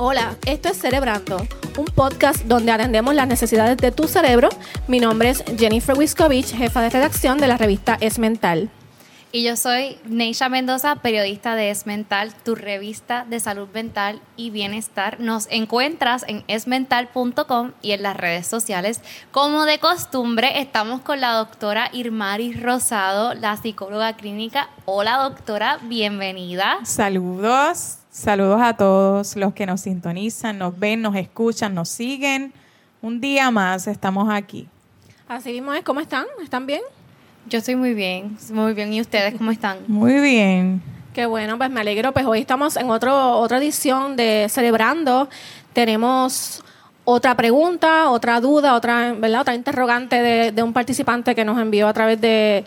Hola, esto es Cerebrando, un podcast donde atendemos las necesidades de tu cerebro. Mi nombre es Jennifer Wiskovich, jefa de redacción de la revista Es Mental. Y yo soy Neisha Mendoza, periodista de Es Mental, tu revista de salud mental y bienestar. Nos encuentras en esmental.com y en las redes sociales. Como de costumbre, estamos con la doctora Irmari Rosado, la psicóloga clínica. Hola doctora, bienvenida. Saludos, saludos a todos los que nos sintonizan, nos ven, nos escuchan, nos siguen. Un día más estamos aquí. Así mismo es, ¿cómo están? ¿Están bien? Yo estoy muy bien, muy bien. ¿Y ustedes cómo están? Muy bien. Qué bueno, pues me alegro. Pues hoy estamos en otro, otra edición de Celebrando. Tenemos otra pregunta, otra duda, otra, ¿verdad? otra interrogante de, de un participante que nos envió a través de,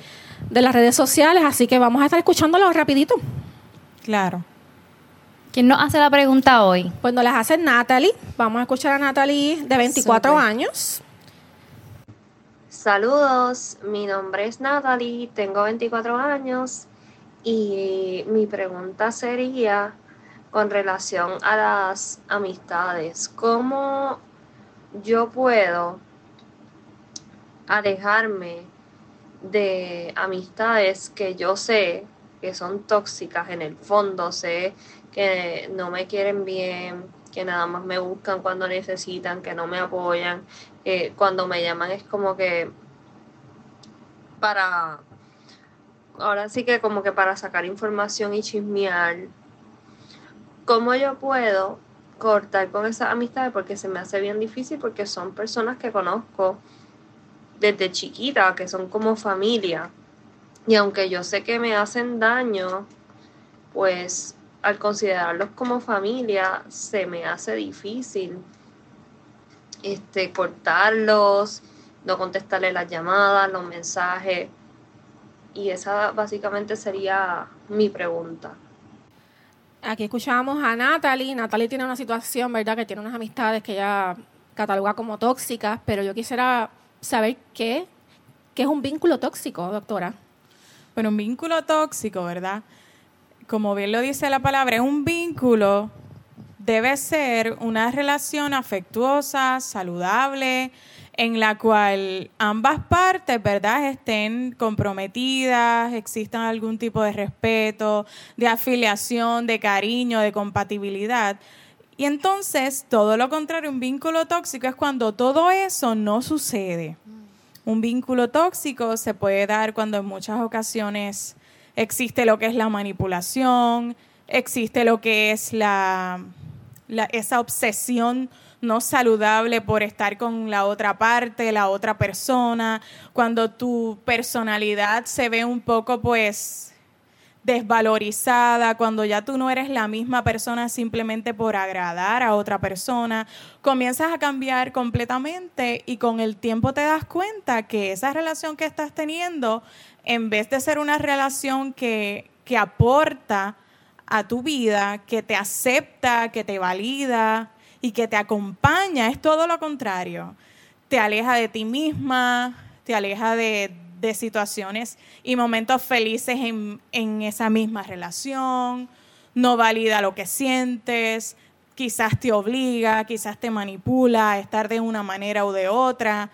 de las redes sociales. Así que vamos a estar escuchándolo rapidito. Claro. ¿Quién nos hace la pregunta hoy? Pues nos las hace Natalie. Vamos a escuchar a Natalie de 24 Súper. años. Saludos, mi nombre es Natalie, tengo 24 años y mi pregunta sería con relación a las amistades, ¿cómo yo puedo alejarme de amistades que yo sé que son tóxicas en el fondo, sé que no me quieren bien, que nada más me buscan cuando necesitan, que no me apoyan, que cuando me llaman es como que para, ahora sí que como que para sacar información y chismear, ¿cómo yo puedo cortar con esas amistades? Porque se me hace bien difícil porque son personas que conozco desde chiquita, que son como familia. Y aunque yo sé que me hacen daño, pues al considerarlos como familia se me hace difícil este cortarlos, no contestarle las llamadas, los mensajes. Y esa básicamente sería mi pregunta. Aquí escuchábamos a Natalie. Natalie tiene una situación, ¿verdad? Que tiene unas amistades que ella cataloga como tóxicas, pero yo quisiera saber qué, qué es un vínculo tóxico, doctora. Bueno, un vínculo tóxico, ¿verdad? Como bien lo dice la palabra, es un vínculo debe ser una relación afectuosa, saludable, en la cual ambas partes, ¿verdad?, estén comprometidas, exista algún tipo de respeto, de afiliación, de cariño, de compatibilidad. Y entonces, todo lo contrario, un vínculo tóxico es cuando todo eso no sucede. Un vínculo tóxico se puede dar cuando en muchas ocasiones existe lo que es la manipulación, existe lo que es la, esa obsesión no saludable por estar con la otra parte, la otra persona, cuando tu personalidad se ve un poco pues desvalorizada, cuando ya tú no eres la misma persona simplemente por agradar a otra persona, comienzas a cambiar completamente y con el tiempo te das cuenta que esa relación que estás teniendo, en vez de ser una relación que, que aporta a tu vida, que te acepta, que te valida y que te acompaña, es todo lo contrario. Te aleja de ti misma, te aleja de, de situaciones y momentos felices en, en esa misma relación, no valida lo que sientes, quizás te obliga, quizás te manipula a estar de una manera o de otra.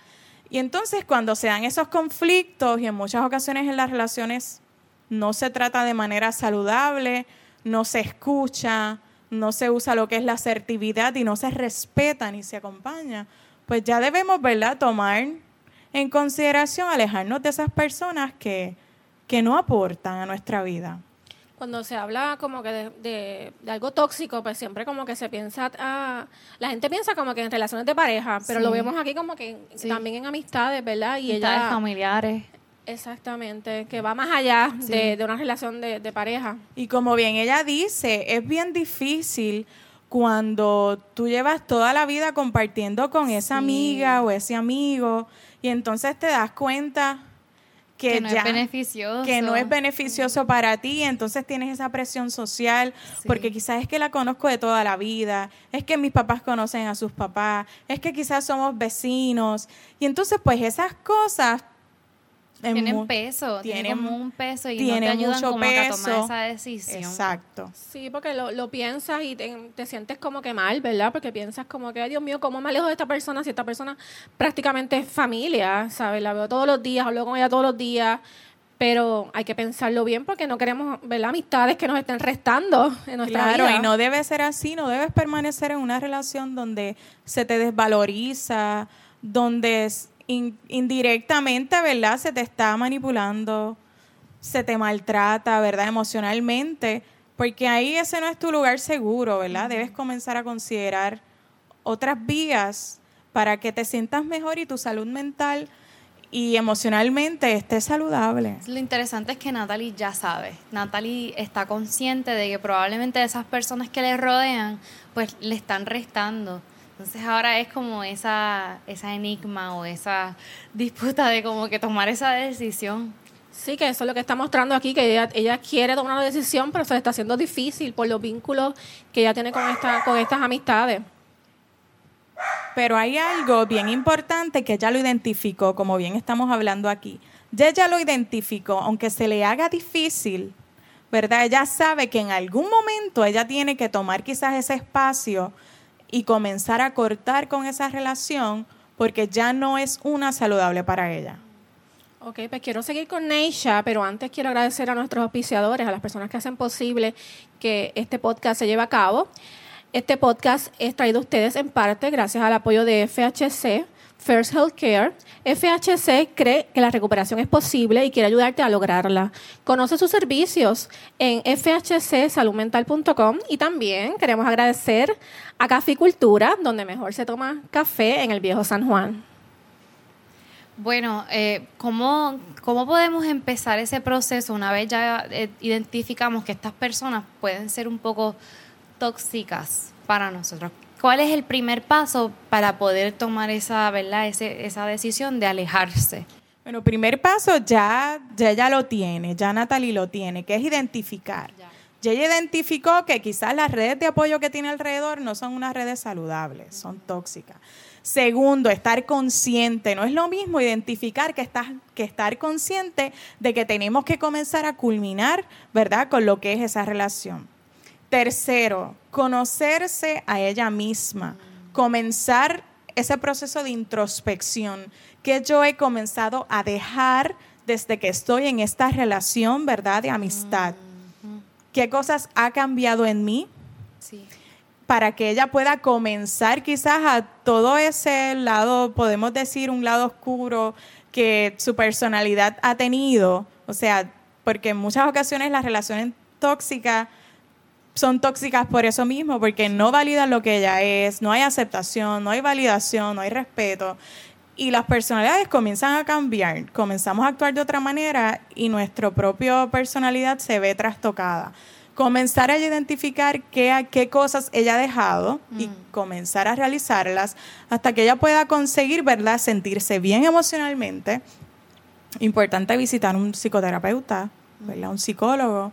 Y entonces cuando se dan esos conflictos y en muchas ocasiones en las relaciones no se trata de manera saludable, no se escucha, no se usa lo que es la asertividad y no se respeta ni se acompaña, pues ya debemos, ¿verdad?, tomar en consideración alejarnos de esas personas que, que no aportan a nuestra vida. Cuando se habla como que de, de- de algo tóxico, pues siempre como que se piensa, ah, la gente piensa como que en relaciones de pareja, pero Sí. lo vemos aquí como que Sí. también en amistades, ¿verdad? Y Amistades ella, familiares. exactamente, que va más allá Sí. de, de una relación de, de pareja. Y como bien ella dice, es bien difícil cuando tú llevas toda la vida compartiendo con esa Sí. amiga o ese amigo y entonces te das cuenta que, Que no ya- es beneficioso. que no es beneficioso para ti, entonces tienes esa presión social, Sí. porque quizás es que la conozco de toda la vida, es que mis papás conocen a sus papás, es que quizás somos vecinos, y entonces pues esas cosas tienen peso, tienen tienen- como un peso y no te ayudan mucho como que a tomar peso. esa decisión. Exacto. Sí, porque lo, lo piensas y te, te sientes como que mal, ¿verdad? Porque piensas como que, ay Dios mío, ¿cómo me alejo de esta persona si esta persona prácticamente es familia, ¿sabes? La veo todos los días, hablo con ella todos los días, pero hay que pensarlo bien porque no queremos, ¿verdad? Amistades que nos estén restando en nuestra Claro, vida. y no debe ser así, no debes permanecer en una relación donde se te desvaloriza, donde es in- indirectamente, ¿verdad? Se te está manipulando, se te maltrata, ¿verdad? Emocionalmente, porque ahí ese no es tu lugar seguro, ¿verdad? Debes comenzar a considerar otras vías para que te sientas mejor y tu salud mental y emocionalmente esté saludable. Lo interesante es que Natalie ya sabe. Natalie está consciente de que probablemente esas personas que le rodean, pues le están restando. Entonces ahora es como esa, esa enigma o esa disputa de como que tomar esa decisión. Sí, que eso es lo que está mostrando aquí, que ella, ella quiere tomar una decisión, pero se le está haciendo difícil por los vínculos que ella tiene con, esta, con estas amistades. Pero hay algo bien importante que ella lo identificó, como bien estamos hablando aquí. Ya ella lo identificó, aunque se le haga difícil, ¿verdad? Ella sabe que en algún momento ella tiene que tomar quizás ese espacio y comenzar a cortar con esa relación porque ya no es una saludable para ella. Ok, pues quiero seguir con Neisha, pero antes quiero agradecer a nuestros auspiciadores, a las personas que hacen posible que este podcast se lleve a cabo. Este podcast es traído a ustedes en parte gracias al apoyo de FHC, First Healthcare. FHC cree que la recuperación es posible y quiere ayudarte a lograrla. Conoce sus servicios en fhcsaludmental.com y también queremos agradecer a Caficultura, donde mejor se toma café en el viejo San Juan. Bueno, eh, ¿cómo, ¿cómo podemos empezar ese proceso una vez ya eh, identificamos que estas personas pueden ser un poco tóxicas para nosotros? ¿Cuál es el primer paso para poder tomar esa, ¿verdad? Ese, esa decisión de alejarse? Bueno, primer paso ya, ya ella lo tiene, ya Natalie lo tiene, que es identificar. Ya. Ya ella identificó que quizás las redes de apoyo que tiene alrededor no son unas redes saludables, son tóxicas. Segundo, estar consciente. No es lo mismo identificar que, estás, que estar consciente de que tenemos que comenzar a culminar, ¿verdad?, con lo que es esa relación. Tercero, conocerse a ella misma, comenzar ese proceso de introspección que yo he comenzado a dejar desde que estoy en esta relación, ¿verdad?, de amistad. ¿Qué cosas ha cambiado en mí? Sí. para que ella pueda comenzar quizás a todo ese lado, podemos decir un lado oscuro que su personalidad ha tenido, o sea, porque en muchas ocasiones las relaciones tóxicas son tóxicas por eso mismo, porque no validan lo que ella es, no hay aceptación, no hay validación, no hay respeto. Y las personalidades comienzan a cambiar, comenzamos a actuar de otra manera y nuestra propia personalidad se ve trastocada. Comenzar a identificar qué, qué cosas ella ha dejado y comenzar a realizarlas hasta que ella pueda conseguir, ¿verdad?, sentirse bien emocionalmente. Importante visitar un psicoterapeuta, ¿verdad?, un psicólogo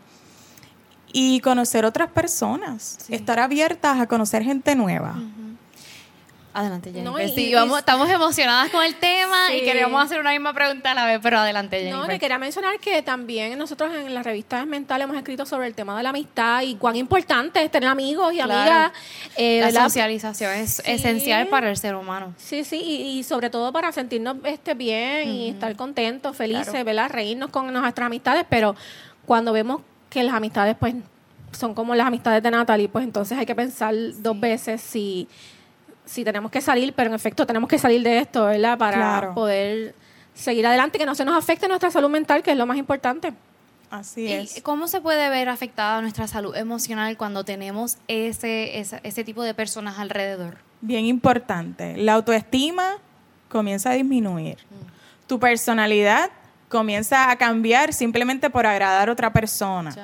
y conocer otras personas, Sí. estar abiertas a conocer gente nueva. Adelante, Jennifer. No, y- Sí, y- vamos- estamos emocionadas con el tema y Sí. queremos hacer una misma pregunta a la vez, pero adelante, No, Jennifer. le quería mencionar que también nosotros en las revistas Mental hemos escrito sobre el tema de la amistad y cuán importante es tener amigos y Claro. amigas. eh, la socialización es Sí. esencial para el ser humano. Sí, sí, y, y sobre todo para sentirnos este, bien y estar contentos, felices, Claro. ¿verdad? Reírnos con nuestras amistades, pero cuando vemos que las amistades, pues, son como las amistades de Natalie, pues entonces hay que pensar dos veces si, si tenemos que salir, pero en efecto tenemos que salir de esto, ¿verdad? Para Claro. poder seguir adelante, que no se nos afecte nuestra salud mental, que es lo más importante. Así ¿Y es. cómo se puede ver afectada nuestra salud emocional cuando tenemos ese, ese, ese tipo de personas alrededor? Bien importante. La autoestima comienza a disminuir. Tu personalidad comienza a cambiar simplemente por agradar a otra persona.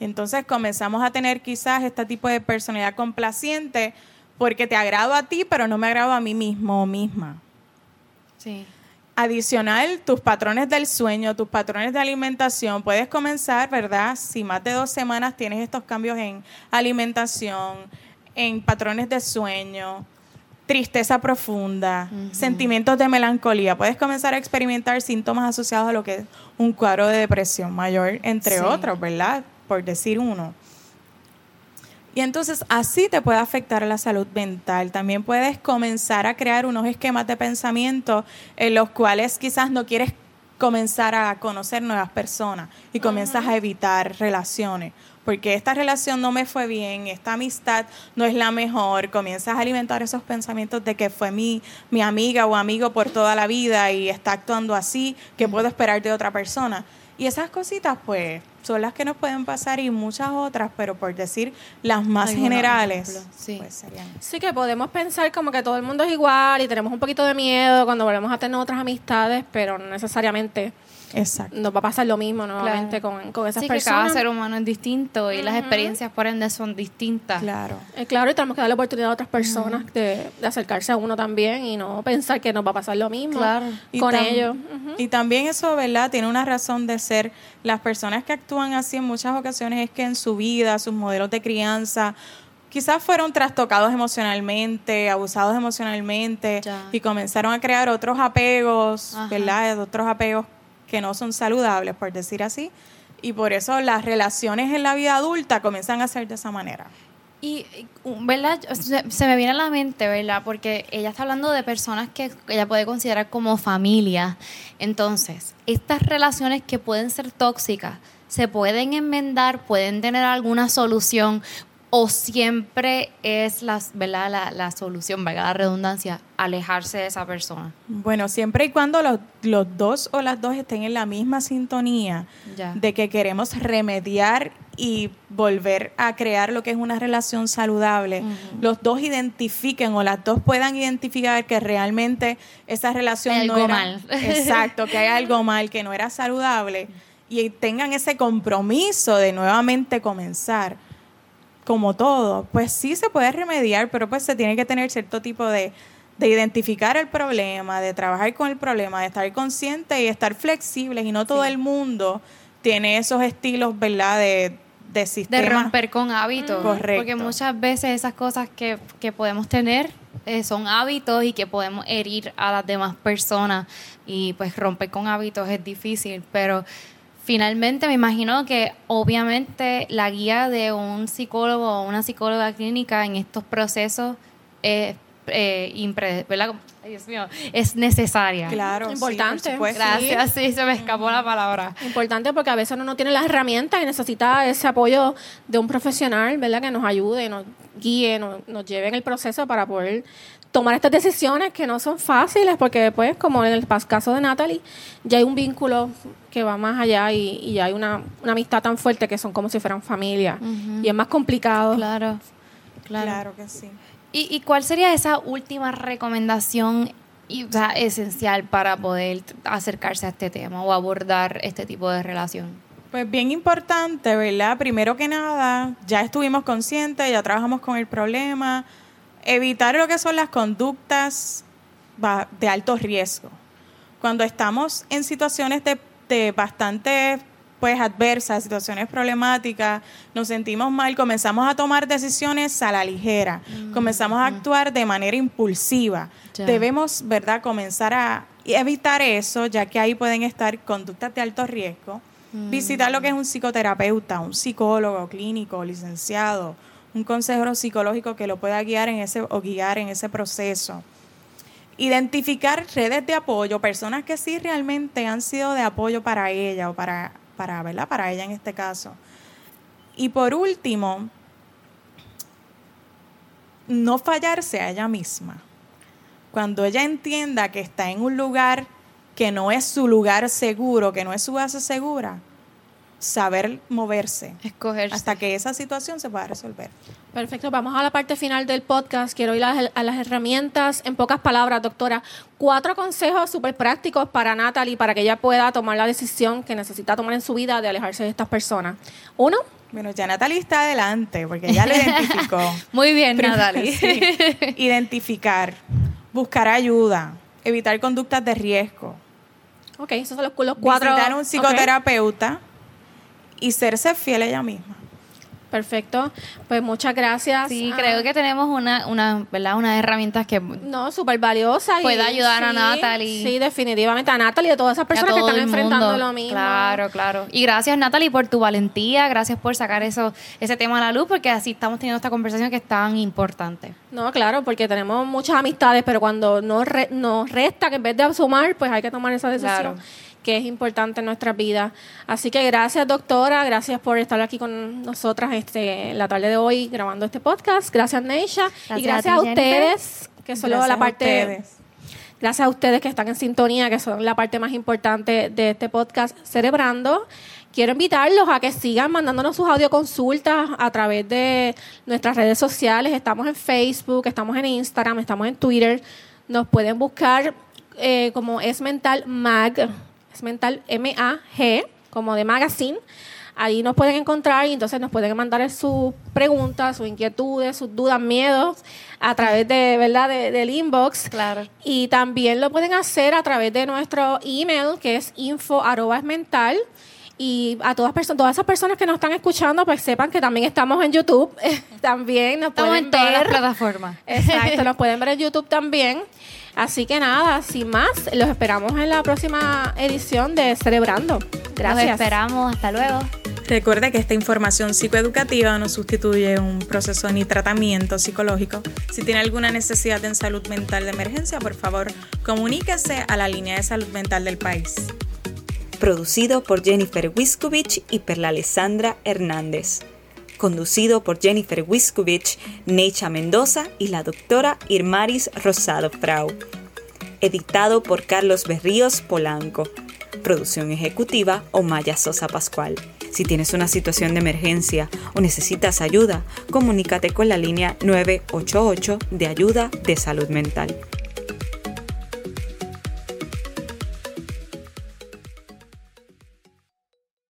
Entonces comenzamos a tener quizás este tipo de personalidad complaciente porque te agrado a ti, pero no me agrado a mí mismo o misma. Sí. Adicional, tus patrones del sueño, tus patrones de alimentación, puedes comenzar, ¿verdad? Si más de dos semanas tienes estos cambios en alimentación, en patrones de sueño, tristeza profunda, sentimientos de melancolía. Puedes comenzar a experimentar síntomas asociados a lo que es un cuadro de depresión mayor, entre Sí. otros, ¿verdad? Por decir uno. Y entonces así te puede afectar la salud mental. También puedes comenzar a crear unos esquemas de pensamiento en los cuales quizás no quieres comenzar a conocer nuevas personas y comienzas a evitar relaciones. Porque esta relación no me fue bien, esta amistad no es la mejor, comienzas a alimentar esos pensamientos de que fue mi, mi amiga o amigo por toda la vida y está actuando así, que puedo esperar de otra persona. Y esas cositas, pues, son las que nos pueden pasar y muchas otras, pero por decir las más Algunos generales, sí. pues serían. Sí que podemos pensar como que todo el mundo es igual y tenemos un poquito de miedo cuando volvemos a tener otras amistades, pero no necesariamente Exacto. nos va a pasar lo mismo nuevamente Claro. con, con esas Sí, que personas. cada ser humano es distinto y las experiencias por ende son distintas. Claro. Eh, claro, y tenemos que darle oportunidad a otras personas de, de acercarse a uno también y no pensar que nos va a pasar lo mismo Claro. Y con ellos. Y también eso, ¿verdad? Tiene una razón de ser. Las personas que actúan así en muchas ocasiones es que en su vida, sus modelos de crianza, quizás fueron trastocados emocionalmente, abusados emocionalmente Ya. y comenzaron a crear otros apegos, Ajá. ¿verdad? Otros apegos que no son saludables, por decir así. Y por eso las relaciones en la vida adulta comienzan a ser de esa manera. Y, ¿verdad? Se me viene a la mente, ¿verdad? Porque ella está hablando de personas que ella puede considerar como familia. Entonces, estas relaciones que pueden ser tóxicas, ¿se pueden enmendar? ¿Pueden tener alguna solución? ¿O siempre es la, ¿verdad? la, la solución, ¿verdad? La redundancia, alejarse de esa persona? Bueno, siempre y cuando los, los dos o las dos estén en la misma sintonía Ya. de que queremos remediar y volver a crear lo que es una relación saludable, los dos identifiquen o las dos puedan identificar que realmente esa relación Hay no algo era mal. exacto, que hay algo mal, que no era saludable y tengan ese compromiso de nuevamente comenzar como todo, pues sí se puede remediar, pero pues se tiene que tener cierto tipo de, de identificar el problema, de trabajar con el problema, de estar consciente y estar flexibles. Y no todo el mundo tiene esos estilos, ¿verdad? De, de de sistema. romper con hábitos. Correcto. Porque muchas veces esas cosas que, que podemos tener eh, son hábitos y que podemos herir a las demás personas. Y pues romper con hábitos es difícil, pero finalmente me imagino que obviamente la guía de un psicólogo o una psicóloga clínica en estos procesos es, eh, impre- ¿verdad? Ay, Dios mío, es necesaria. Claro, sí, Importante. por supuesto. Gracias, sí, se me escapó la palabra. Importante porque a veces uno no tiene las herramientas y necesita ese apoyo de un profesional, ¿verdad? Que nos ayude, nos guíe, nos, nos lleve en el proceso para poder tomar estas decisiones que no son fáciles porque después, como en el caso de Natalie, ya hay un vínculo que va más allá y, y ya hay una, una amistad tan fuerte que son como si fueran familia y es más complicado. Claro, claro. Claro que sí. ¿Y, y cuál sería esa última recomendación y, o sea, esencial para poder acercarse a este tema o abordar este tipo de relación? Pues bien importante, ¿verdad? Primero que nada, ya estuvimos conscientes, ya trabajamos con el problema. Evitar lo que son las conductas de alto riesgo. Cuando estamos en situaciones de, de bastante pues adversas, situaciones problemáticas, nos sentimos mal, comenzamos a tomar decisiones a la ligera, comenzamos a actuar de manera impulsiva. Ya. Debemos, ¿verdad?, comenzar a evitar eso, ya que ahí pueden estar conductas de alto riesgo. Visitar lo que es un psicoterapeuta, un psicólogo clínico, licenciado, un consejero psicológico que lo pueda guiar en ese o guiar en ese proceso. Identificar redes de apoyo, personas que sí realmente han sido de apoyo para ella o para, para, ¿verdad? para ella en este caso. Y por último, no fallarse a ella misma. Cuando ella entienda que está en un lugar que no es su lugar seguro, que no es su base segura, saber moverse Escoger. hasta que esa situación se pueda resolver. Perfecto, vamos a la parte final del podcast. Quiero ir a las, a las herramientas. En pocas palabras, doctora, cuatro consejos súper prácticos para Natalie para que ella pueda tomar la decisión que necesita tomar en su vida de alejarse de estas personas. Uno, Bueno, ya Natalie está adelante porque ya lo identificó. Muy bien, Primero, Natalie. sí. Identificar, buscar ayuda, evitar conductas de riesgo, ok, esos son los, los cuatro. visitar un psicoterapeuta y serse fiel a ella misma. Perfecto. Pues muchas gracias. Sí, Ah, creo que tenemos una, una, ¿verdad? unas herramientas que No, súper valiosa. y- Puede ayudar a Natalie. Sí, definitivamente. A Natalie y a todas esas personas que están enfrentando lo mismo. Claro, claro. Y gracias Natalie por tu valentía, gracias por sacar eso, ese tema a la luz, porque así estamos teniendo esta conversación que es tan importante. No, claro, porque tenemos muchas amistades, pero cuando nos, re- nos resta que en vez de sumar, pues hay que tomar esa decisión Claro. Que es importante en nuestras vidas. Así que gracias, doctora, gracias por estar aquí con nosotras este, la tarde de hoy grabando este podcast. Gracias, Neisha. Gracias y gracias a a, ti, Jennifer. ustedes, que son Gracias la parte... Gracias a ustedes que están en sintonía, que son la parte más importante de este podcast Cerebrando. Quiero invitarlos a que sigan mandándonos sus audioconsultas a través de nuestras redes sociales. Estamos en Facebook, estamos en Instagram, estamos en Twitter. Nos pueden buscar eh, como Es Mental Mag, Mental M-A-G, como de magazine. Ahí nos pueden encontrar y entonces nos pueden mandar sus preguntas, sus inquietudes, sus dudas, miedos a través de, ¿verdad? De- del inbox. Claro. Y también lo pueden hacer a través de nuestro email, que es info arroba mental. Y a todas, todas esas personas que nos están escuchando, pues sepan que también estamos en YouTube. también nos Estamos pueden en todas las plataformas. Exacto, nos pueden ver en YouTube también. Así que nada, sin más, los esperamos en la próxima edición de Cerebrando. Gracias. Los esperamos, hasta luego. Recuerde que esta información psicoeducativa no sustituye un proceso ni tratamiento psicológico. Si tiene alguna necesidad en salud mental de emergencia, por favor, comuníquese a la línea de salud mental del país. Producido por Jennifer Wiskovich y Perla Alessandra Hernández. Conducido por Jennifer Wiskovich, Necha Mendoza y la doctora Irmaris Rosado Frau. Editado por Carlos Berríos Polanco. Producción ejecutiva Omaya Sosa Pascual. Si tienes una situación de emergencia o necesitas ayuda, comunícate con la línea 988 de ayuda de salud mental.